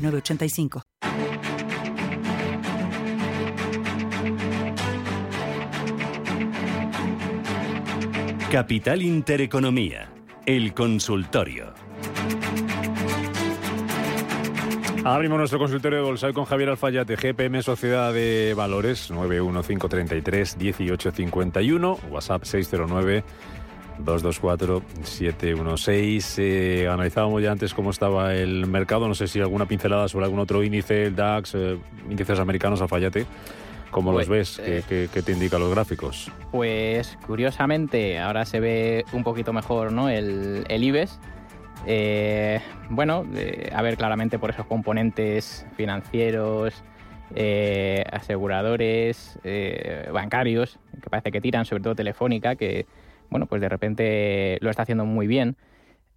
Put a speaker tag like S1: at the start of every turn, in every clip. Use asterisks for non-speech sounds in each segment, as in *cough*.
S1: 985.
S2: Capital Intereconomía, el consultorio.
S3: Abrimos nuestro consultorio de bolsa con Javier Alfayate, GPM Sociedad de Valores, 91533-1851, WhatsApp 609 224-716. Eh, analizábamos ya antes cómo estaba el mercado. No sé si alguna pincelada sobre algún otro índice, el DAX, eh, índices americanos, Alfayate. ¿Cómo los
S4: Pues,
S3: ves? ¿Qué, qué, qué te indican los gráficos?
S4: Pues curiosamente ahora se ve un poquito mejor ¿no? el, el IBEX. Eh, bueno, eh, a ver claramente por esos componentes financieros, eh, aseguradores, eh, bancarios, que parece que tiran, sobre todo Telefónica, que bueno, pues de repente lo está haciendo muy bien.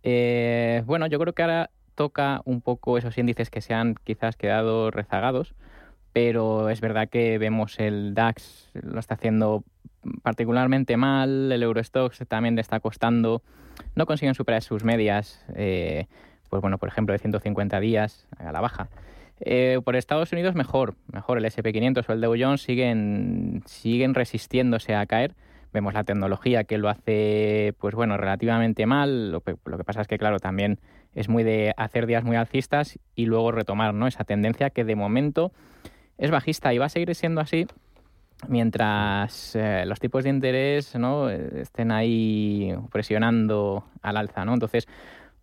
S4: Eh, bueno, yo creo que ahora toca un poco esos índices que se han quizás quedado rezagados, pero es verdad que vemos el DAX lo está haciendo particularmente mal, el Eurostox también le está costando, no consiguen superar sus medias, eh, pues bueno, por ejemplo, de 150 días a la baja. Eh, por Estados Unidos mejor, mejor el SP500 o el Dow Jones siguen, siguen resistiéndose a caer. Vemos la tecnología que lo hace, pues bueno, relativamente mal. Lo que, lo que pasa es que, claro, también es muy de hacer días muy alcistas y luego retomar ¿no? esa tendencia que de momento es bajista y va a seguir siendo así mientras eh, los tipos de interés ¿no? estén ahí presionando al alza. ¿no? Entonces,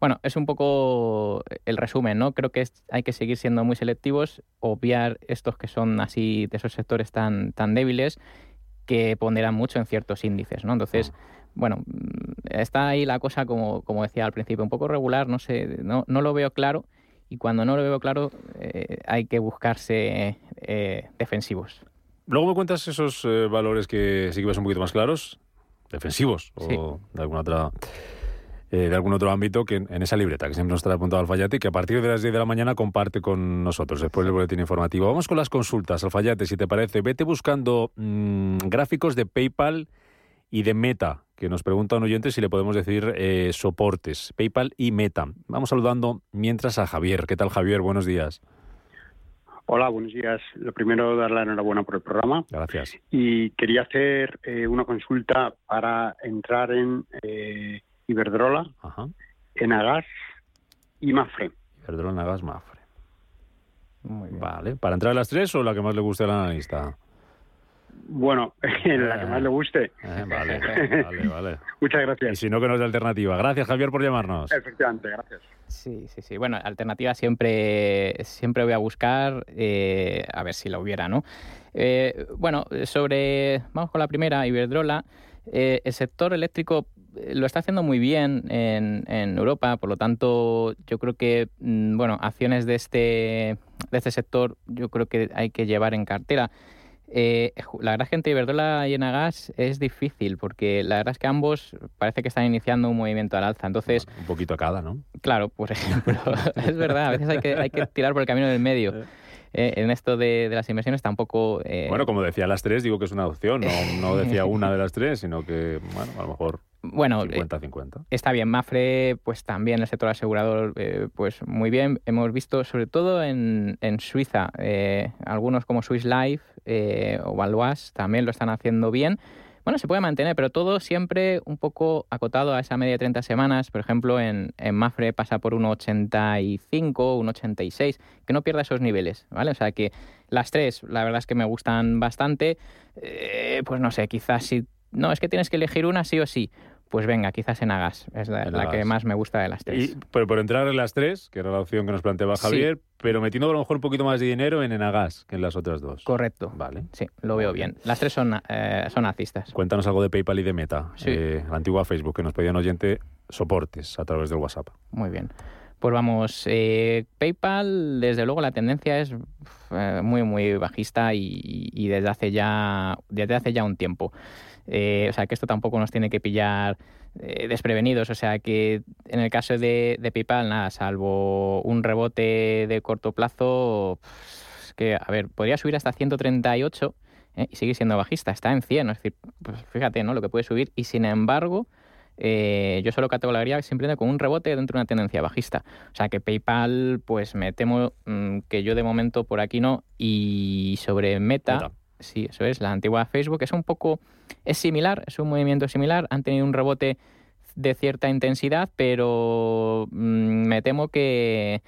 S4: bueno, es un poco el resumen, ¿no? Creo que es- hay que seguir siendo muy selectivos, obviar estos que son así de esos sectores tan, tan débiles que ponderan mucho en ciertos índices, ¿no? Entonces, bueno, mm, está ahí la cosa, como, como decía al principio, un poco regular, no sé, no, no lo veo claro y cuando no lo veo claro eh, hay que buscarse eh, defensivos.
S3: Luego me cuentas esos eh, valores que sí que ves un poquito más claros, defensivos
S4: Sí.
S3: o de alguna otra eh, de algún otro ámbito que en, en esa libreta que siempre nos trae apuntado Alfayate y que a partir de las 10 de la mañana comparte con nosotros después del boletín informativo. Vamos con las consultas, Alfayate, si te parece. Vete buscando mm, gráficos de PayPal y de Meta, que nos pregunta un oyente si le podemos decir eh, soportes, PayPal y Meta. Vamos saludando mientras a Javier. ¿Qué tal, Javier? Buenos días.
S5: Hola, buenos días. Lo primero, dar la enhorabuena por el programa.
S3: Gracias.
S5: Y quería hacer eh, una consulta para entrar en eh, Iberdrola,
S3: Ajá.
S5: Enagas y Mafre.
S3: Iberdrola, Gas, Mafre.
S4: Muy bien.
S3: Vale. ¿Para entrar a las tres o la que más le guste al analista?
S5: Bueno, en *laughs* la que más le guste.
S3: Eh, vale, vale, vale. *laughs*
S5: Muchas
S3: Y
S5: gracias.
S3: si no, que nos dé alternativa. Gracias, Javier, por llamarnos.
S5: Efectivamente, gracias.
S4: Sí, sí, sí. Bueno, alternativa siempre, siempre voy a buscar, eh, a ver si la hubiera, ¿no? Eh, bueno, sobre, vamos con la primera, Iberdrola. Eh, el sector eléctrico eh, lo está haciendo muy bien en, en Europa, por lo tanto, yo creo que, mm, bueno, acciones de este, de este sector yo creo que hay que llevar en cartera. Eh, la verdad es que entre Iberdrola y Enagas es difícil, porque la verdad es que ambos parece que están iniciando un movimiento al alza. Entonces,
S3: Un poquito a cada, ¿no?
S4: Claro, por *laughs* ejemplo, *laughs* es verdad, a veces hay que, hay que tirar por el camino del medio. Eh, en esto de, de las inversiones tampoco... eh,
S3: Bueno, como decía las tres, digo que es una opción. No, no *laughs* decía una de las tres, sino que, bueno, a lo mejor
S4: bueno, eh,
S3: 50-50.
S4: está bien, Mafre, pues también el sector asegurador, eh, pues muy bien. Hemos visto, sobre todo en, en Suiza, eh, algunos como Swiss Life eh, o Valois también lo están haciendo bien. Bueno, se puede mantener, pero todo siempre un poco acotado a esa media de 30 semanas. Por ejemplo, en, en Mafre pasa por 1,85, 1,86, que no pierda esos niveles, ¿vale? O sea que las tres, la verdad es que me gustan bastante. Eh, pues no sé, quizás si... No, es que tienes que elegir una sí o sí. Pues venga, quizás en Agas, es la, que más me gusta de las tres.
S3: Y, pero por entrar en las tres, que era la opción que nos planteaba
S4: Sí.
S3: Javier, pero metiendo a lo mejor un poquito más de dinero en Enagas que en las otras dos.
S4: Correcto.
S3: Vale.
S4: Sí, lo veo bien. Las tres son, eh, son alcistas.
S3: Cuéntanos algo de PayPal y de Meta.
S4: Sí.
S3: Eh, la antigua Facebook que nos pedía un oyente soportes a través del WhatsApp.
S4: Muy bien. Pues vamos, eh, PayPal, desde luego la tendencia es eh, muy, muy bajista y, desde hace ya, desde hace ya un tiempo. Eh, o sea que esto tampoco nos tiene que pillar desprevenidos. O sea que en el caso de, PayPal, nada, salvo un rebote de corto plazo, que, a ver, podría subir hasta 138 y sigue siendo bajista, está en 100. Es decir, pues fíjate, ¿no? Lo que puede subir y sin embargo eh, yo solo categorizaría simplemente con un rebote dentro de una tendencia bajista. O sea que PayPal, pues me temo mm, que yo de momento por aquí no. Y sobre Meta, sí, eso es, la antigua Facebook, es un poco, es similar, es un movimiento similar. Han tenido un rebote de cierta intensidad, pero mm, me temo que...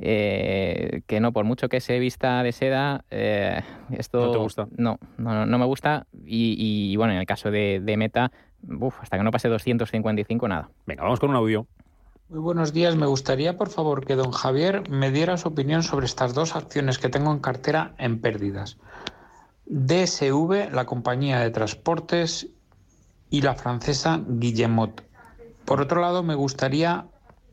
S4: Eh, que no, por mucho que se vista de seda, eh, esto
S3: no te gusta.
S4: No, no, no me gusta. Y, bueno, en el caso de Meta, Uf, hasta que no pase 255, nada.
S3: Venga, vamos con un audio.
S6: Muy buenos días. Me gustaría, por favor, que don Javier me diera su opinión sobre estas dos acciones que tengo en cartera en pérdidas. DSV, la compañía de transportes, y la francesa Guillemot. Por otro lado, me gustaría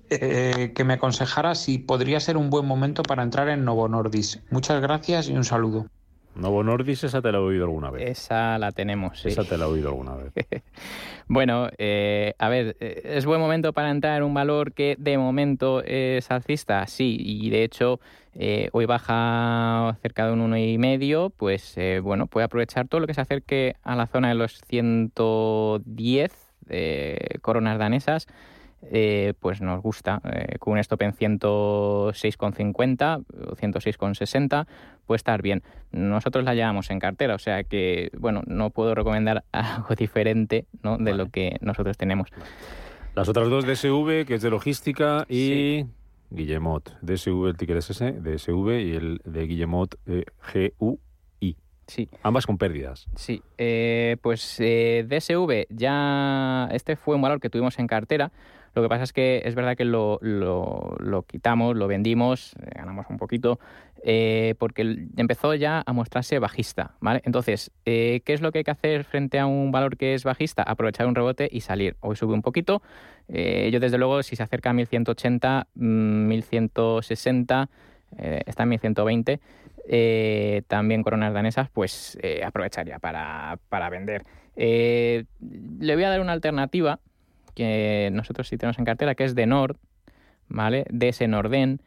S6: eh, que me aconsejara si podría ser un buen momento para entrar en Novo Nordis. Muchas gracias y un saludo.
S3: Novo Nordis, esa te la he oído alguna vez.
S4: Esa la tenemos, sí.
S3: Esa te la he oído alguna vez. *laughs*
S4: bueno, eh, a ver, eh, ¿es buen momento para entrar en un valor que de momento es alcista? Sí, y de hecho eh, hoy baja cerca de un 1,5, pues bueno, puede aprovechar todo lo que se acerque a la zona de los 110 coronas danesas eh, pues nos gusta. Eh, con un stop en 106,50 o 106,60 puede estar bien. Nosotros la llevamos en cartera, o sea que, bueno, no puedo recomendar *laughs* algo diferente ¿no? de lo que nosotros tenemos.
S3: Las otras dos DSV, que es de logística, y Guillemot. DSV, el ticket es ese, DSV, y el de Guillemot, eh, GUI.
S4: Sí.
S3: Ambas con pérdidas.
S4: Sí, eh, pues DSV ya, este fue un valor que tuvimos en cartera, lo que pasa es que es verdad que lo, quitamos, lo vendimos, eh, ganamos un poquito, eh, porque empezó ya a mostrarse bajista. ¿vale? Entonces, eh, ¿qué es lo que hay que hacer frente a un valor que es bajista? Aprovechar un rebote y salir. Hoy sube un poquito. yo, desde luego, si se acerca a 1180, 1160, mm, está en 1120. también coronas danesas, pues aprovecharía para, para vender. le voy a dar una alternativa que nosotros sí tenemos en cartera, que es de Nord, ¿vale? De ese Norden.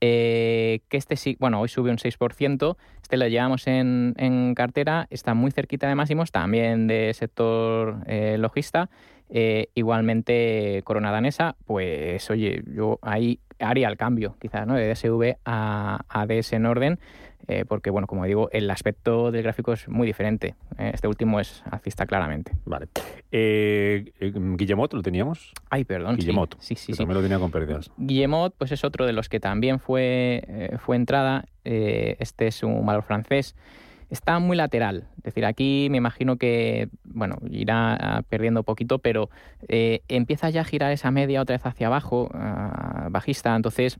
S4: Eh, que este sí, bueno, hoy sube un 6%, este lo llevamos en, cartera, está muy cerquita de máximos, también de sector eh, logista, eh, igualmente Corona Danesa, pues oye, yo ahí haría el cambio, quizás, ¿no? De DSV a, a DS Norden, eh, porque, bueno, como digo, el aspecto del gráfico es muy diferente. Eh, este último es alcista claramente.
S3: Vale. Eh, Guillemot, ¿lo teníamos?
S4: Ay, perdón.
S3: Guillemot.
S4: Sí, sí,
S3: sí. También lo tenía con pérdidas.
S4: Guillemot, pues es otro de los que también fue, fue entrada. este es un valor francés. Está muy lateral. Es decir, aquí me imagino que, bueno, irá perdiendo poquito, pero empieza ya a girar esa media otra vez hacia abajo, ah, bajista. Entonces,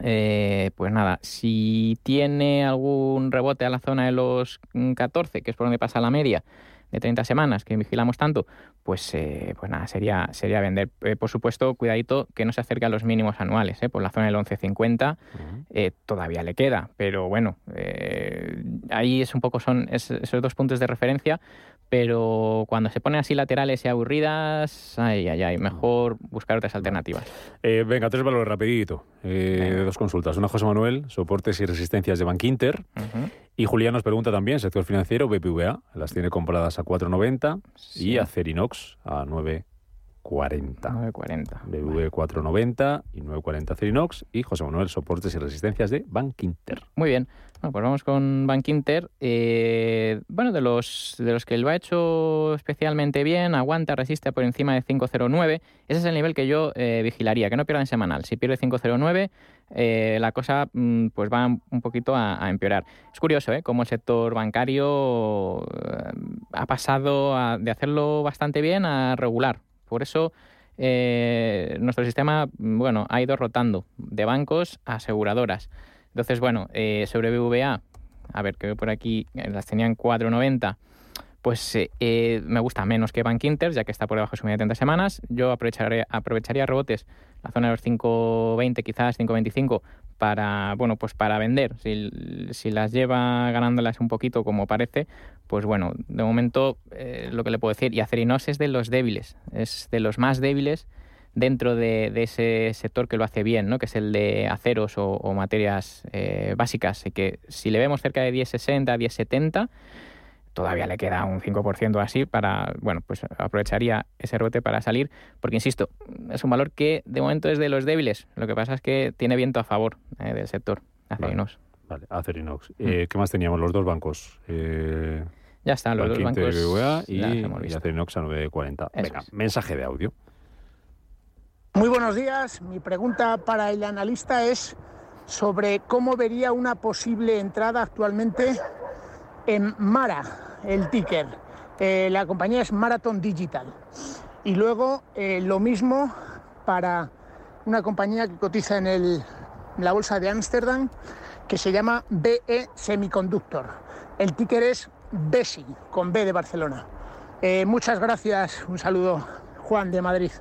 S4: eh, pues nada, si tiene algún rebote a la zona de los 14, que es por donde pasa la media de 30 semanas, que vigilamos tanto, pues, eh, pues nada, sería, sería vender. Eh, por supuesto, cuidadito que no se acerque a los mínimos anuales, por la zona del 11.50 todavía le queda, pero bueno, ahí es un poco son esos dos puntos de referencia pero cuando se ponen así laterales y aburridas, ay, ay, ay, mejor buscar otras alternativas.
S3: Eh, venga, tres valores rapidito, eh, dos consultas. Una José Manuel, soportes y resistencias de Bank Inter. Y Julián nos pregunta también, sector financiero, BPVA, las tiene compradas a 4,90 y a Cerinox a 9,40.
S4: 9,40.
S3: BV 490 y 940 Cerinox y José Manuel Soportes y Resistencias de Bank Inter.
S4: Muy bien. Bueno, pues vamos con Bank Inter. Eh, bueno, de los, de los que lo ha hecho especialmente bien, aguanta, resiste por encima de 509. Ese es el nivel que yo eh, vigilaría, que no pierda en semanal. Si pierde 509, eh, la cosa mm, pues va un poquito a, empeorar. Es curioso, ¿eh? Cómo el sector bancario ha pasado de hacerlo bastante bien a regular. Por eso nuestro sistema, bueno, ha ido rotando de bancos a aseguradoras. Entonces, bueno, eh, sobre BVA, a ver, que por aquí eh, las tenían 4,90. Pues eh, me gusta menos que Bank Inter, ya que está por debajo de su media de 30 semanas. Yo aprovecharía, aprovecharía rebotes, la zona de los 5.20 quizás, 5.25, para, bueno, pues para vender. Si, si, las lleva ganándolas un poquito como parece, pues bueno, de momento eh, lo que le puedo decir, y Acerinos es de los débiles, es de los más débiles dentro de, ese sector que lo hace bien, ¿no? que es el de aceros o, materias eh, básicas. Así que si le vemos cerca de 10.60, 10.70, todavía le queda un 5% así para, bueno, pues aprovecharía ese rebote para salir, porque insisto, es un valor que de momento es de los débiles. Lo que pasa es que tiene viento a favor eh, del sector Acerinox.
S3: Vale, Acerinox. Eh, mm. ¿Qué más teníamos? Los dos bancos.
S4: ya están, los dos bancos.
S3: y, y Acerinox a 9.40. Venga, mensaje de audio.
S7: Muy buenos días. Mi pregunta para el analista es sobre cómo vería una posible entrada actualmente en Mara, el ticker. Eh, la compañía es Marathon Digital. Y luego eh, lo mismo para una compañía que cotiza en, la bolsa de Ámsterdam que se llama BE Semiconductor. El ticker es BESI, con B de Barcelona. Eh, muchas gracias. Un saludo, Juan de Madrid.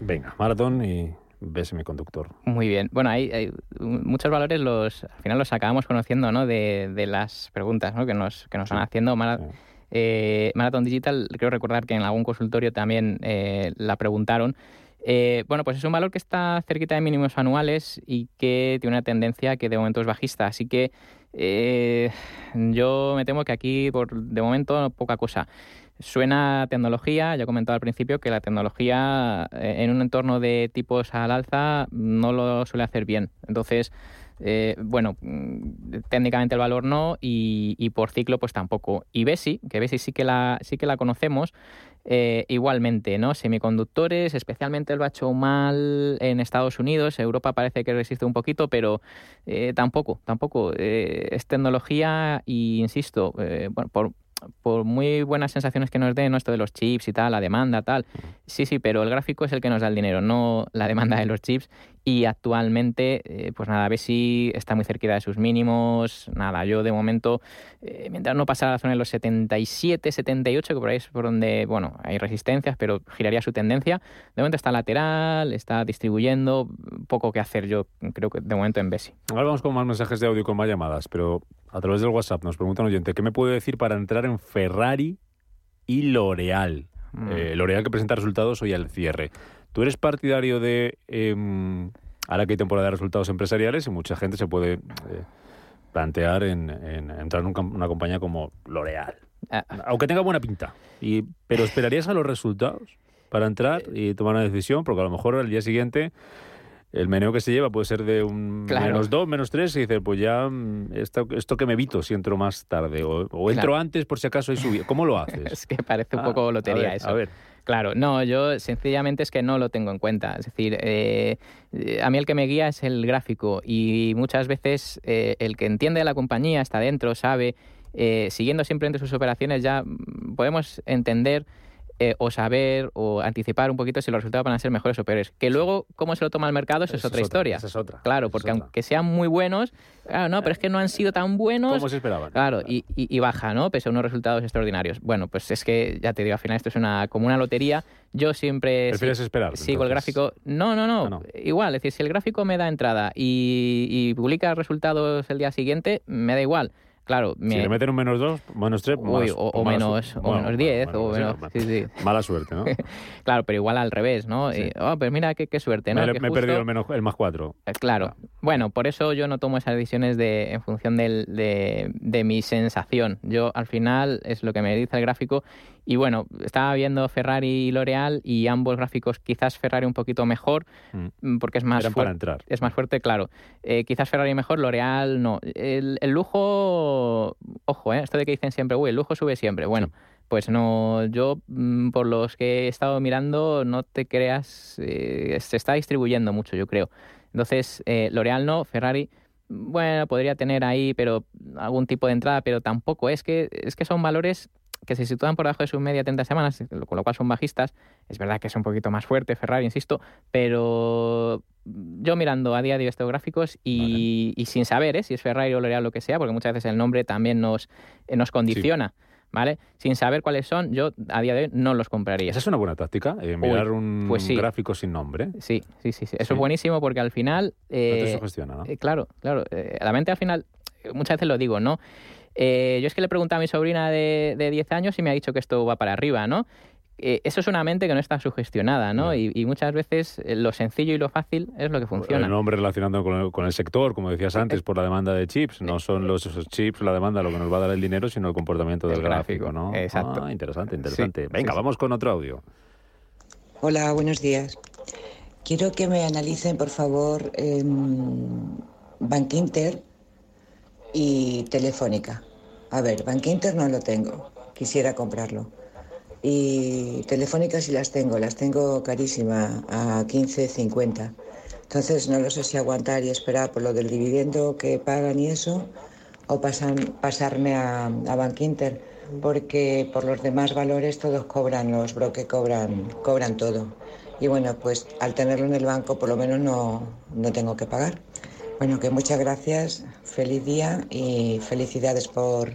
S3: Venga, maratón y ves mi conductor.
S4: Muy bien. Bueno, hay, muchos valores, los al final los acabamos conociendo ¿no? de, las preguntas ¿no? que nos, que nos van haciendo. Eh, Marathon Digital, creo recordar que en algún consultorio también eh, la preguntaron. Eh, bueno, pues es un valor que está cerquita de mínimos anuales y que tiene una tendencia que de momento es bajista. Así que yo me temo que aquí, por de momento, poca cosa. Suena tecnología, ya he comentado al principio que la tecnología eh, en un entorno de tipos al alza no lo suele hacer bien. Entonces, eh, bueno, mm, técnicamente el valor no y, por ciclo pues tampoco. Y Besi, que Besi sí que la, sí que la conocemos, eh, igualmente, ¿no? Semiconductores, especialmente ha hecho mal en Estados Unidos, Europa parece que resiste un poquito, pero tampoco, tampoco. es tecnología y, insisto, bueno, por, por muy buenas sensaciones que nos den, esto de los chips y tal, la demanda, tal, sí, sí, pero el gráfico es el que nos da el dinero, no la demanda de los chips. Y actualmente, eh, pues nada, a ver si está muy cerquita de sus mínimos. Nada, yo de momento, eh, mientras no pasa a la zona de los 77, 78, que por ahí es por donde, bueno, hay resistencias, pero giraría su tendencia. De momento está lateral, está distribuyendo, poco que hacer yo creo que de momento en Besi.
S3: Ahora vamos con más mensajes de audio con más llamadas, pero a través del WhatsApp nos pregunta un oyente, ¿qué me puede decir para entrar en Ferrari y L'Oreal? Mm. Eh, L'Oreal que presenta resultados hoy al cierre. ¿Tú eres partidario de... Em, ahora que hay temporada de resultados empresariales y mucha gente se puede eh, plantear en, entrar en una compañía como L'Oreal? Ah. Aunque tenga buena pinta. Y, pero ¿esperarías a los resultados para entrar y tomar una decisión? Porque a lo mejor al día siguiente el meneo que se lleva puede ser de un menos dos, menos tres, y dice, pues ya mm, esto, esto que me evito si entro más tarde, o, entro antes por si acaso hay subido. ¿Cómo lo haces? *laughs*
S4: es que parece un poco ah, lotería eso. A ver. Claro, no, yo sencillamente es que no lo tengo en cuenta. Es decir, eh, a mí el que me guía es el gráfico y muchas veces eh, el que entiende la compañía, está dentro, sabe, eh, siguiendo siempre entre sus operaciones, ya mm, podemos entender eh, o saber o anticipar un poquito si los resultados van a ser mejores o peores. Que luego, cómo se lo toma el mercado, eso es, otra historia.
S3: Esa es otra.
S4: Claro, porque aunque sean muy buenos, claro, no, pero es que no han sido tan buenos.
S3: Como se esperaban.
S4: Claro, y, y, baja, ¿no? Pese a unos resultados extraordinarios. Bueno, pues es que, ya te digo, al final esto es una como una lotería. Yo siempre...
S3: ¿Prefieres esperar?
S4: Sigo el gráfico... No, no, no, ah, no, Igual, es decir, si el gráfico me da entrada y, y publica resultados el día siguiente, me da igual. Claro,
S3: si le meten un menos 2, menos 3,
S4: o, menos, o menos 10, o menos, sí, sí.
S3: Mala suerte, ¿no? *laughs*
S4: claro, pero igual al revés, ¿no? oh, pues mira qué, qué suerte, ¿no?
S3: Me, he perdido el, menos, el más 4.
S4: Eh, claro. Bueno, por eso yo no tomo esas decisiones de, en función del, de, de mi sensación. Yo, al final, es lo que me dice el gráfico y bueno, estaba viendo Ferrari y L'Oreal y ambos gráficos, quizás Ferrari un poquito mejor, mm. Mm, porque es más,
S3: fuerte,
S4: es más fuerte, claro. Eh, quizás Ferrari mejor, L'Oreal no. El, lujo, ojo, eh, esto de que dicen siempre, uy, el lujo sube siempre. Bueno. Pues no, yo mm, por los que he estado mirando, no te creas, eh, se está distribuyendo mucho, yo creo. Entonces, L'Oreal no, Ferrari, bueno, podría tener ahí, pero algún tipo de entrada, pero tampoco. Es que, es que son valores que se sitúan por debajo de su media 30 semanas, con lo cual son bajistas. Es verdad que es un poquito más fuerte Ferrari, insisto, pero yo mirando a día de hoy estos gráficos y, sin saber ¿eh? si es Ferrari o L'Oreal lo que sea, porque muchas veces el nombre también nos, eh, nos condiciona. ¿vale? Sin saber cuáles son, yo a día de hoy no los compraría.
S3: Esa es una buena táctica, eh, mirar un
S4: pues sí.
S3: gráfico sin nombre.
S4: Sí, sí, sí, sí. Eso
S3: Sí.
S4: es buenísimo porque al final...
S3: No te
S4: eh,
S3: sugestiona, ¿no?
S4: eh, claro, claro. la mente al final, muchas veces lo digo, ¿no? Eh, yo es que le pregunté a mi sobrina de, de 10 años y me ha dicho que esto va para arriba, ¿no? Eh, eso es una mente que no está sugestionada, ¿no? Y, y muchas veces eh, lo sencillo y lo fácil es lo que funciona.
S3: El nombre relacionando con el, con el sector, como decías antes, por la demanda de chips. No son los esos chips la demanda lo que nos va a dar el dinero, sino el comportamiento del
S4: El
S3: gráfico,
S4: gráfico,
S3: ¿no?
S4: exacto.
S3: Ah, interesante, interesante.
S4: Sí,
S3: Venga,
S4: sí, sí.
S3: vamos con otro audio.
S8: Hola, buenos días. Quiero que me analicen, por favor, eh, Bank Inter y Telefónica. A ver, Bank Inter no lo tengo, quisiera comprarlo. Y Telefónica sí las tengo, las tengo carísima, a 15.50. Entonces no lo sé si aguantar y esperar por lo del dividendo que pagan y eso, o pasan, pasarme a, a Bank Inter, porque por los demás valores todos cobran, los brokers cobran, cobran todo. Y bueno, pues al tenerlo en el banco por lo menos no, no tengo que pagar. Bueno, que muchas gracias, feliz día y felicidades por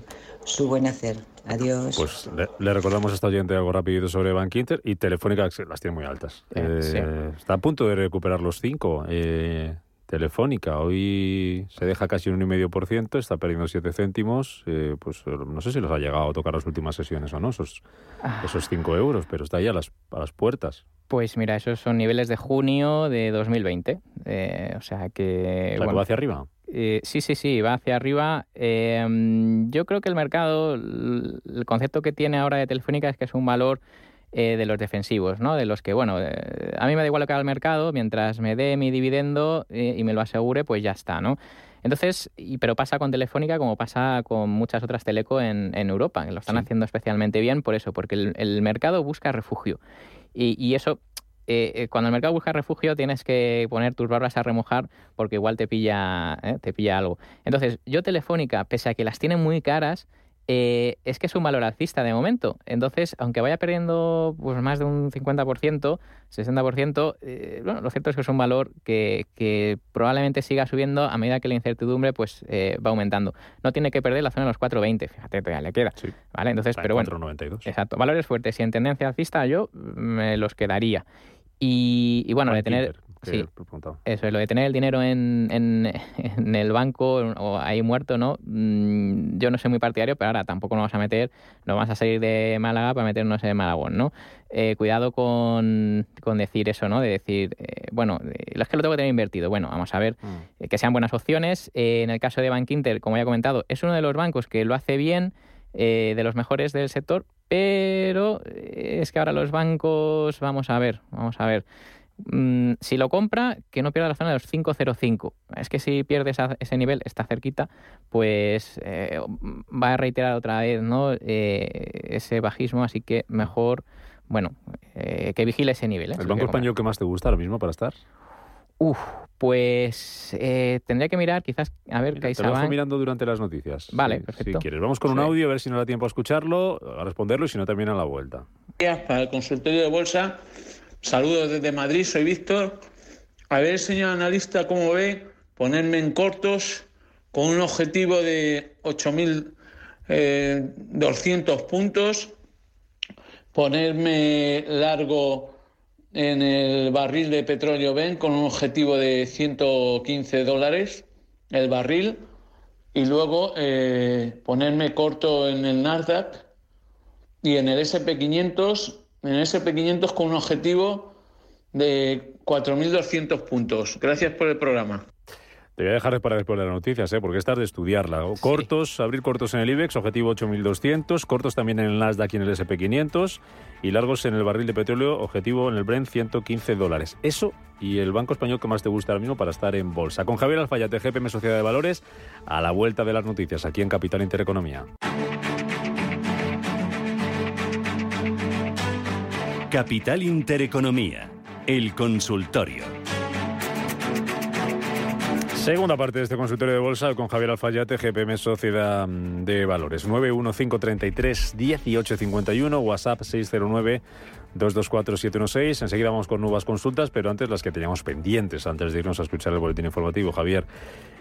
S8: su buen hacer. Adiós.
S3: Pues le, le recordamos a esta oyente algo rapidito sobre Bank Inter y Telefónica que las tiene muy altas.
S4: Eh,
S3: Eh,
S4: sí.
S3: Está a punto de recuperar los cinco. Eh, Telefónica hoy se deja casi un 1,5%, está perdiendo 7 céntimos. eh, pues no sé si los ha llegado a tocar las últimas sesiones o no, esos,
S4: Ah.
S3: esos 5 euros, pero está ahí a las, a las puertas.
S4: Pues mira, esos son niveles de junio de 2020. eh, o sea que...
S3: ¿La que
S4: bueno,
S3: va hacia arriba?
S4: Eh, sí, sí, sí, va hacia arriba. Eh, mm, yo creo que el mercado, el concepto que tiene ahora de Telefónica es que es un valor eh, de los defensivos, ¿no? De los que, bueno, eh, a mí me da igual lo que haga el mercado, mientras me dé mi dividendo eh, y me lo asegure, pues ya está, ¿no? Entonces, y, pero pasa con Telefónica como pasa con muchas otras teleco en, en Europa, que lo están
S3: Sí.
S4: haciendo especialmente bien por eso, porque el, el mercado busca refugio. Y, y eso, eh, eh, cuando el mercado busca refugio, tienes que poner tus barbas a remojar porque igual te pilla, eh, te pilla algo. Entonces, yo Telefónica, pese a que las tienen muy caras, eh, es que es un valor alcista de momento. Entonces, aunque vaya perdiendo pues, más de un 50%, 60%, eh, bueno, lo cierto es que es un valor que, que probablemente siga subiendo a medida que la incertidumbre pues, eh, va aumentando. No tiene que perder la zona de los 4,20, fíjate, todavía le queda.
S3: Sí.
S4: ¿vale? Entonces,
S3: Está en
S4: pero bueno,
S3: 4,92.
S4: Exacto, valores fuertes y en tendencia alcista yo me los quedaría. Y, y bueno, de tener,
S3: que
S4: sí. eso, lo de tener el dinero en, en, *laughs* en el banco o ahí muerto, ¿no? Mm, Yo no soy muy partidario, pero ahora tampoco nos vamos a meter, nos vamos a salir de Málaga para meternos en Malagón, ¿no? Eh, cuidado con, con decir eso, ¿no? De decir, eh, bueno, eh, es que lo tengo que tener invertido. Bueno, vamos a ver
S3: Mm.
S4: eh, que sean buenas opciones. En el caso de Bank Inter, como ya he comentado, es uno de los bancos que lo hace bien, de los mejores del sector, pero es que ahora los bancos, vamos a ver, vamos a ver. Mm, si lo compra, que no pierda la zona de los 5.05. Es que si pierde esa- ese nivel, está cerquita, pues eh, va a reiterar otra vez ¿no? Eh, ese bajismo, así que mejor, bueno, eh, que vigile ese nivel. ¿eh?
S3: ¿El
S4: Si
S3: banco español que más te gusta ahora mismo para estar?
S4: Uf, pues eh, tendría que mirar quizás, a ver,
S3: Mira, te lo dejo
S4: CaixaBank.
S3: mirando durante las noticias.
S4: Vale,
S3: si-
S4: perfecto.
S3: Si quieres. Vamos con un
S4: Sí.
S3: audio, a ver si nos da tiempo a escucharlo, a responderlo y si no, también a la vuelta.
S9: para el consultorio de bolsa. Saludos desde Madrid, soy Víctor. A ver, señor analista, cómo ve ponerme en cortos con un objetivo de 8.200 puntos, ponerme largo en el barril de petróleo Ben con un objetivo de 115 dólares el barril y luego eh, ponerme corto en el Nasdaq y en el SP500, en el SP500 con un objetivo de 4.200 puntos. Gracias por el programa.
S3: Te voy a dejar para después de las noticias, ¿eh? porque esta es de estudiarla. Cortos, abrir cortos en el IBEX, objetivo 8200, cortos también en el Nasdaq y en el SP500, y largos en el barril de petróleo, objetivo en el Brent 115 dólares. Eso y el banco español que más te gusta ahora mismo para estar en bolsa. Con Javier Alfayate, GPM Sociedad de Valores, a la vuelta de las noticias aquí en Capital Intereconomía.
S2: Capital Intereconomía, el consultorio.
S3: Segunda parte de este consultorio de bolsa con Javier Alfayate, GPM Sociedad mm, de Valores. 915331851, WhatsApp 609 224716. Enseguida vamos con nuevas consultas, pero antes las que teníamos pendientes antes de irnos a escuchar el boletín informativo. Javier,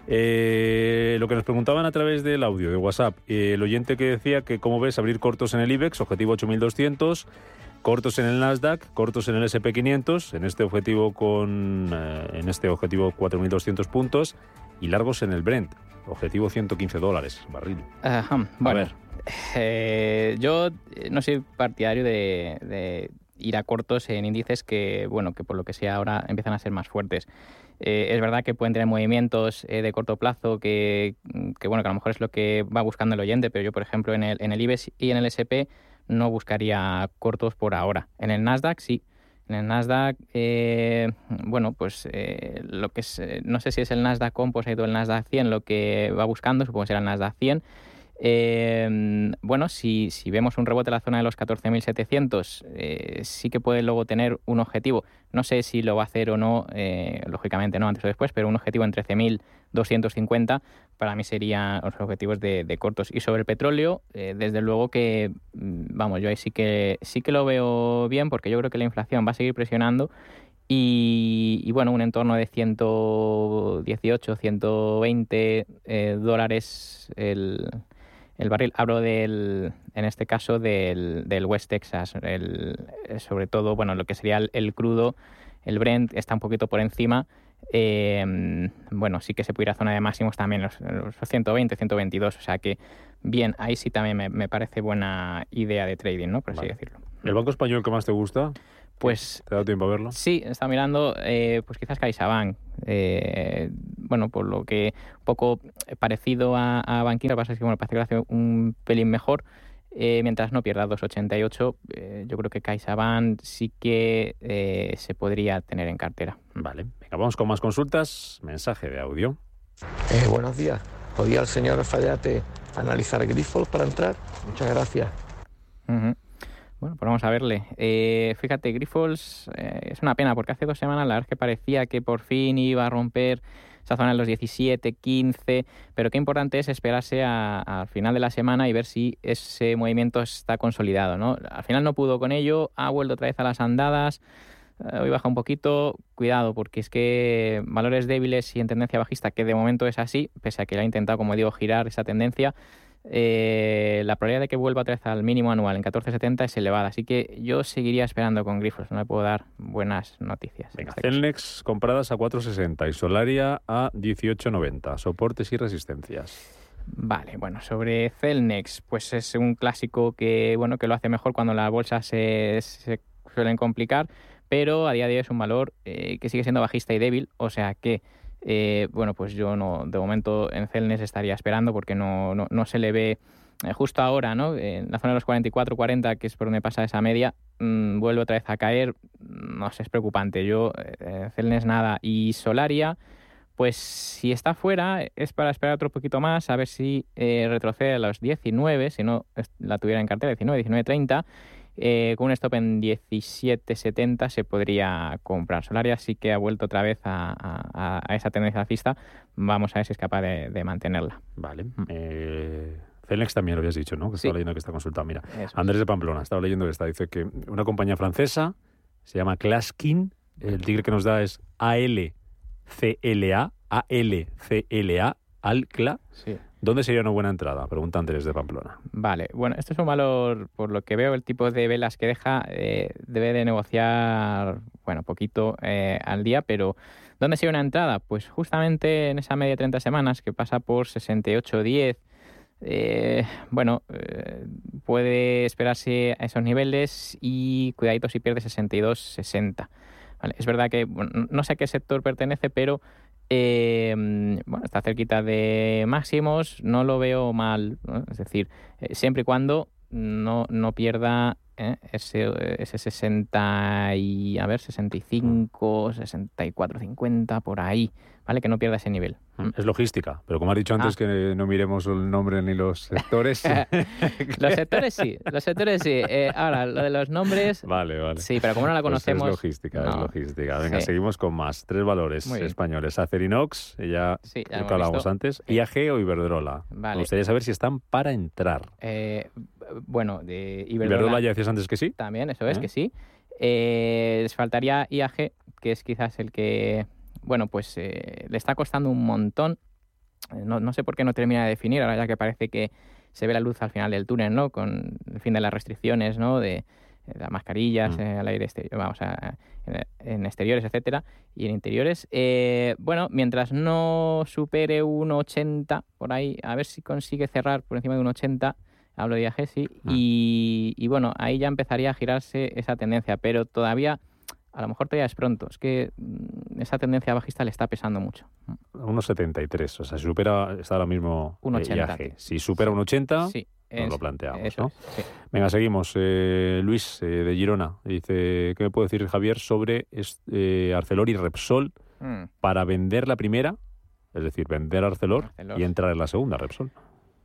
S3: Eh, lo que nos preguntaban a través del audio de WhatsApp, eh, el oyente que decía que cómo ves abrir cortos en el IBEX, objetivo 8200, cortos en el Nasdaq, cortos en el SP500, en este objetivo con eh, en este objetivo 4200 puntos y largos en el Brent, objetivo 115 dólares barril.
S4: Ajá, bueno, eh, yo no soy partidario de, de ir a cortos en índices que, bueno, que por lo que sea ahora empiezan a ser más fuertes. Eh, es verdad que pueden tener movimientos eh, de corto plazo que, que, bueno, que a lo mejor es lo que va buscando el oyente, pero yo, por ejemplo, en el, en el IBEX y en el SP no buscaría cortos por ahora. En el Nasdaq sí. En el Nasdaq, eh, bueno, pues eh, lo que es, eh, no sé si es el Nasdaq Composite o el Nasdaq 100 lo que va buscando, supongo que será el Nasdaq 100. Eh, bueno, si, si, vemos un rebote en la zona de los 14.700, eh, sí que puede luego tener un objetivo. No sé si lo va a hacer o no, eh, lógicamente no antes o después, pero un objetivo en 13.250 para mí serían los objetivos de, cortos. Y sobre el petróleo, eh, desde luego que, mm, vamos, yo ahí sí que, sí que lo veo bien porque yo creo que la inflación va a seguir presionando y, y, bueno, un entorno de 118, 120 eh, dólares el, el, barril. Hablo del, en este caso del, del West Texas, el, sobre todo, bueno, lo que sería el, el, crudo, el Brent está un poquito por encima. Eh, bueno, sí que se puede ir a zona de máximos también, los, los 120, 122, o sea que bien, ahí sí también me, me parece buena idea de trading, ¿no? Por así
S3: Vale.
S4: decirlo.
S3: ¿El banco español que más te gusta?
S4: Pues
S3: ¿Te ha dado tiempo a verlo?
S4: Sí, está mirando, eh, pues quizás CaixaBank. Eh, bueno, por lo que un poco parecido a, a que pasa es que bueno, parece que lo hace un pelín mejor. Eh, mientras no pierda 2,88, eh, yo creo que CaixaBank sí que eh, se podría tener en cartera.
S3: Vale, venga, vamos con más consultas. Mensaje de audio.
S10: Eh, buenos días. ¿Podría el señor Fallate analizar Grifols para entrar? Muchas gracias.
S4: Uh -huh. Bueno, pues vamos a verle. Eh, fíjate, Grifols eh, es una pena porque hace dos semanas la verdad es que parecía que por fin iba a romper esa zona de los 17, 15, pero qué importante es esperarse al final de la semana y ver si ese movimiento está consolidado. ¿no? Al final no pudo con ello, ha vuelto otra vez a las andadas, eh, hoy baja un poquito, cuidado porque es que valores débiles y en tendencia bajista, que de momento es así, pese a que ha intentado, como digo, girar esa tendencia, eh, la probabilidad de que vuelva otra vez al mínimo anual en 14.70 es elevada. Así que yo seguiría esperando con Grifos. No le puedo dar buenas noticias.
S3: Venga, este Celnex compradas a 4.60 y Solaria a 18.90. Soportes y resistencias.
S4: Vale, bueno, sobre Celnex, pues es un clásico que, bueno, que lo hace mejor cuando las bolsas se, se suelen complicar, pero a día de hoy es un valor eh, que sigue siendo bajista y débil, o sea que eh, bueno, pues yo no, de momento en Celnes estaría esperando porque no, no, no se le ve eh, justo ahora, ¿no? En la zona de los 44, 40, que es por donde pasa esa media, mmm, vuelve otra vez a caer, no sé, es preocupante. Yo, eh, Celnes nada. Y Solaria, pues si está fuera, es para esperar otro poquito más, a ver si eh, retrocede a los 19, si no la tuviera en cartera, 19, 19, 30 eh, con un stop en 17.70 se podría comprar. Solaria sí que ha vuelto otra vez a, a, a esa tendencia alcista. Vamos a ver si es capaz de, de mantenerla.
S3: Vale. Mm. Eh... Celnex también lo habías dicho, ¿no? Que
S4: sí.
S3: estaba leyendo que está consulta. Mira, Eso Andrés de Pamplona estaba leyendo que está. Dice que una compañía francesa se llama Claskin. El tigre que nos da es ALCLA. ALCLA. Alcla.
S4: Sí.
S3: ¿Dónde sería una buena entrada? Pregunta Andrés de Pamplona.
S4: Vale, bueno, esto es un valor, por lo que veo, el tipo de velas que deja eh, debe de negociar, bueno, poquito eh, al día, pero ¿dónde sería una entrada? Pues justamente en esa media de 30 semanas que pasa por 68.10. Eh, bueno, eh, puede esperarse a esos niveles y cuidadito si pierde 62.60. Vale, es verdad que bueno, no sé a qué sector pertenece, pero eh, bueno, está cerquita de máximos, no lo veo mal, es decir, eh, siempre y cuando no, no pierda eh, ese, ese 60 y, a ver, 65, 64, 50, por ahí, ¿vale? Que no pierda ese nivel.
S3: Es logística, pero como has dicho antes ah. que no miremos el nombre ni los *laughs* sectores. *laughs*
S4: los sectores sí, los sectores sí. Eh, ahora, lo de los nombres.
S3: Vale, vale.
S4: Sí, pero como no la conocemos.
S3: Pues es logística, no. es logística. Venga, sí. seguimos con más. Tres valores españoles: Acerinox, ya,
S4: sí, ya
S3: que hablábamos antes. IAG o Iberdrola.
S4: Vale.
S3: Me gustaría saber si están para entrar.
S4: Eh, bueno, de
S3: Iberdrola. Iberdrola ya decías antes que sí.
S4: También, eso es, ¿Eh? que sí. Eh, les faltaría IAG, que es quizás el que bueno, pues eh, le está costando un montón no, no sé por qué no termina de definir, ahora ya que parece que se ve la luz al final del túnel, ¿no? Con el fin de las restricciones, ¿no? De, de las mascarillas
S3: Mm.
S4: eh, al aire exterior, vamos, a- en, en exteriores, etcétera, y en interiores. Eh, bueno, mientras no supere un 80 por ahí, a ver si consigue cerrar por encima de un 80, hablo de IAG, sí,
S3: Mm.
S4: y, y bueno, ahí ya empezaría a girarse esa tendencia, pero todavía, a lo mejor todavía es pronto, es que mm, esa tendencia bajista le está pesando mucho.
S3: Unos 73, o sea, si supera, está ahora mismo
S4: Un
S3: eh,
S4: 80,
S3: IAG. Si supera un 80,
S4: Sí,
S3: nos
S4: es-
S3: lo planteamos,
S4: eso
S3: ¿no?
S4: es, sí.
S3: Venga, seguimos. Eh, Luis, eh, de Girona, dice, ¿qué me puede decir Javier sobre eh, Arcelor y Repsol
S4: Mm.
S3: para vender la primera? Es decir, vender Arcelor,
S4: Arcelor.
S3: y entrar en la segunda, Repsol.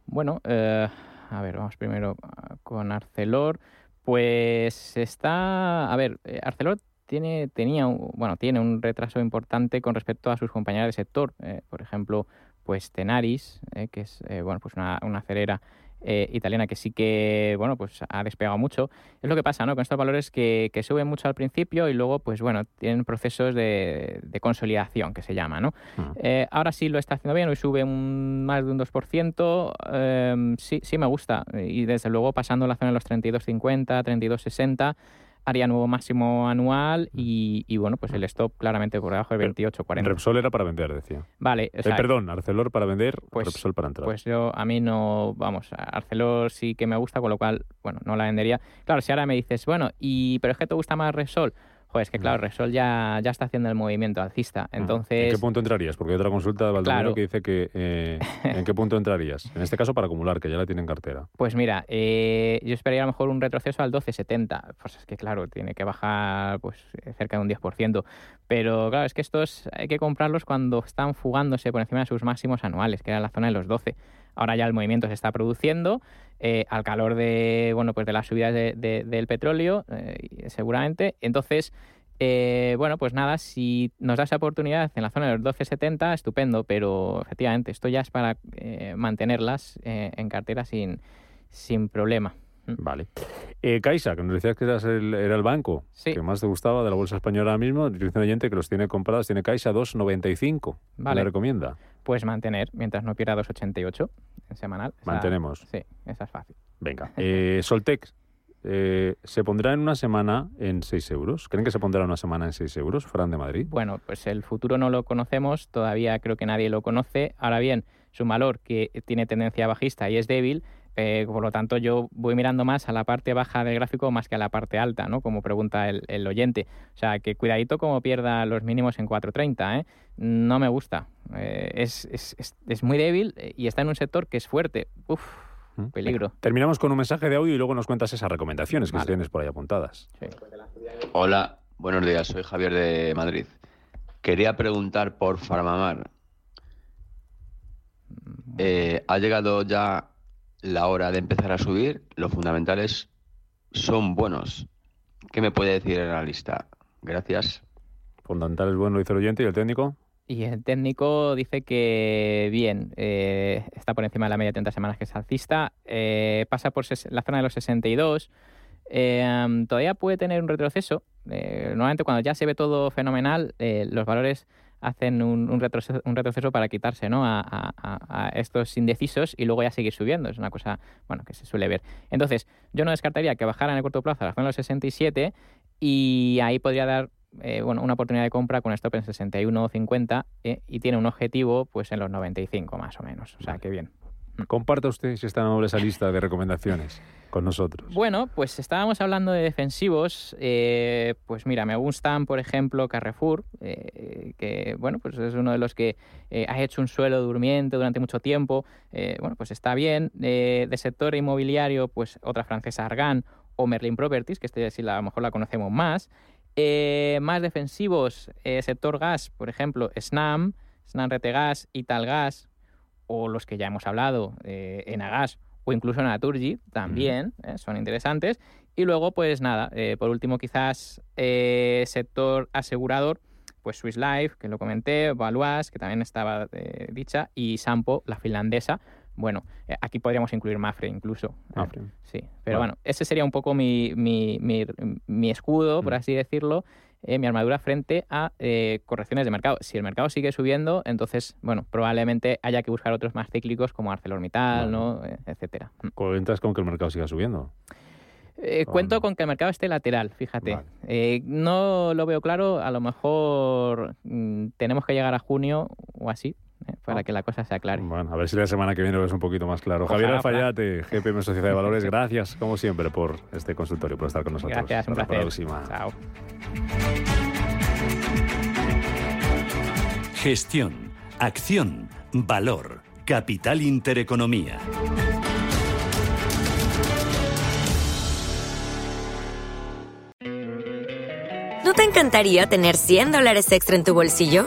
S4: Bueno, eh, a ver, vamos primero ah, con Arcelor. Pues está, a ver, eh, Arcelor tiene, tenía, un- bueno, tiene un retraso importante con respecto a sus compañeras de sector. Eh, por ejemplo, pues Tenaris, eh, que es, eh, bueno, pues una, una acelera eh, italiana que sí que, bueno, pues ha despegado mucho. Es lo que pasa, ¿no? Con estos valores que, que suben mucho al principio y luego, pues bueno, tienen procesos de, de consolidación, que se llama, ¿no? Eh, ahora sí lo está haciendo bien, hoy sube un, más de un 2%. eh, sí, sí me gusta. Y desde luego pasando la zona de los 32.50, 32.60, haría nuevo máximo anual y, y, bueno, pues el stop claramente por debajo de 28.40.
S3: Repsol era para vender, decía.
S4: Vale, o
S3: Eh, perdón, Arcelor para vender,
S4: Pues-
S3: Repsol para entrar.
S4: pues yo, a mí no, vamos, Arcelor sí que me gusta, con lo cual, bueno, no la vendería. Claro, si ahora me dices, bueno, y pero es que te gusta más Repsol, joder, es que claro, Repsol ya, ya está haciendo el movimiento alcista.
S3: ¿En
S4: Entonces,
S3: qué punto entrarías? Porque hay otra consulta de Baldomero
S4: Claro.
S3: que dice que eh, ¿en qué punto entrarías? En este caso para acumular, que ya la tiene en cartera.
S4: Pues mira, eh, yo esperaría a lo mejor un retroceso al 12,70. Pues es que claro, tiene que bajar pues cerca de un 10%. Pero claro, es que estos hay que comprarlos cuando están fugándose por encima de sus máximos anuales, que era la zona de los 12. Ahora ya el movimiento se está produciendo eh, al calor de bueno pues de las subidas de- de- del petróleo, eh, seguramente. Entonces, eh, bueno, pues nada, si nos da esa oportunidad en la zona de los 12,70, estupendo, pero efectivamente, esto ya es para eh, mantenerlas eh, en cartera sin, sin problema.
S3: Vale. Eh, Caixa, que nos decías que eras el- era el banco
S4: Sí.
S3: que más te gustaba de la bolsa española ahora mismo. Dice un oyente que los tiene comprados, tiene Caixa 2,95. ¿Qué
S4: Vale.
S3: le recomienda?
S4: Pues mantener, mientras no pierda 2,88 en semanal. Esa-
S3: Mantenemos.
S4: Sí, esa es fácil.
S3: Venga. *laughs* Eh, Soltec, eh, ¿se pondrá en una semana en 6 euros? ¿Creen que se pondrá en una semana en 6 euros, Fran de Madrid?
S4: Bueno, pues el futuro no lo conocemos, todavía creo que nadie lo conoce. Ahora bien, es un valor que tiene tendencia bajista y es débil, eh, por lo tanto yo voy mirando más a la parte baja del gráfico más que a la parte alta, ¿no? Como pregunta el, el oyente. O sea, que cuidadito como pierda los mínimos en 4.30, ¿eh? No me gusta. Eh, es, es, es, es muy débil eh, y está en un sector que es fuerte. Uf,
S3: ¿Mm?
S4: peligro.
S3: Venga, Terminamos con un mensaje de audio y luego nos cuentas esas recomendaciones que
S4: Vale.
S3: tienes por ahí apuntadas.
S4: Sí.
S11: Hola, buenos días, soy Javier de Madrid. Quería preguntar por Farmamar. Eh, ¿Ha llegado ya la hora de empezar a subir? Los fundamentales son buenos. ¿Qué me puede decir el analista? Gracias.
S3: Fundamental es bueno, dice el oyente, y el técnico.
S4: Y el técnico dice que bien, eh, está por encima de la media de 30 semanas que es alcista, eh, pasa por la zona de los 62, eh, todavía puede tener un retroceso. eh, normalmente cuando ya se ve todo fenomenal, eh, los valores hacen un, un retroceso, un retroceso para quitarse ¿no? a, a- a- a estos indecisos y luego ya seguir subiendo. Es una cosa bueno que se suele ver. Entonces, yo no descartaría que bajara en el corto plazo a la zona de los 67 y ahí podría dar eh, bueno, una oportunidad de compra con stop en 61.50 eh, y tiene un objetivo pues en los 95 más o menos. O sea, que bien.
S3: Comparta usted, si está en esa lista de recomendaciones con nosotros.
S4: Bueno, pues estábamos hablando de defensivos. eh, pues mira, me gustan, por ejemplo, Carrefour, eh, que bueno, pues es uno de los que eh, ha hecho un suelo durmiente durante mucho tiempo. bueno, pues está bien. De sector inmobiliario, pues otra francesa Argan o Merlin Properties, que este sí la- a lo mejor la conocemos más. Más defensivos, sector gas, por ejemplo, Snam, Snam Retegas, Italgas, o los que ya hemos hablado, eh, Enagas o incluso Naturgy, también eh, son interesantes. Y luego, pues nada, eh, por último quizás eh, sector asegurador, pues Swiss Life, que lo comenté, Valois, que también estaba eh, dicha, y Sampo, la finlandesa. Bueno, eh, aquí podríamos incluir Mafre incluso.
S3: Mapfre.
S4: sí, pero
S3: Vale.
S4: bueno, ese sería un poco mi, mi, mi- mi escudo, por
S3: Mm.
S4: así decirlo, eh, mi armadura frente a eh, correcciones de mercado. Si el mercado sigue subiendo, entonces, bueno, probablemente haya que buscar otros más cíclicos como ArcelorMittal, ¿no? Eh, etcétera. Mm.
S3: ¿Cuentas con que el mercado siga subiendo?
S4: Eh, cuento con que el mercado esté lateral, fíjate. Eh, no lo veo claro, a lo mejor mm, tenemos que llegar a junio o así para que la cosa se aclare.
S3: Bueno, a ver si la semana que viene lo ves un poquito más claro.
S4: Ojalá,
S3: Javier. Alfayate, GPM Sociedad de Valores, gracias como siempre por este consultorio, por estar con nosotros.
S4: Gracias, un
S3: Hasta la
S4: placer.
S3: próxima.
S4: Chao.
S2: Gestión, acción, valor, capital intereconomía.
S12: ¿No te encantaría tener 100 dólares extra en tu bolsillo?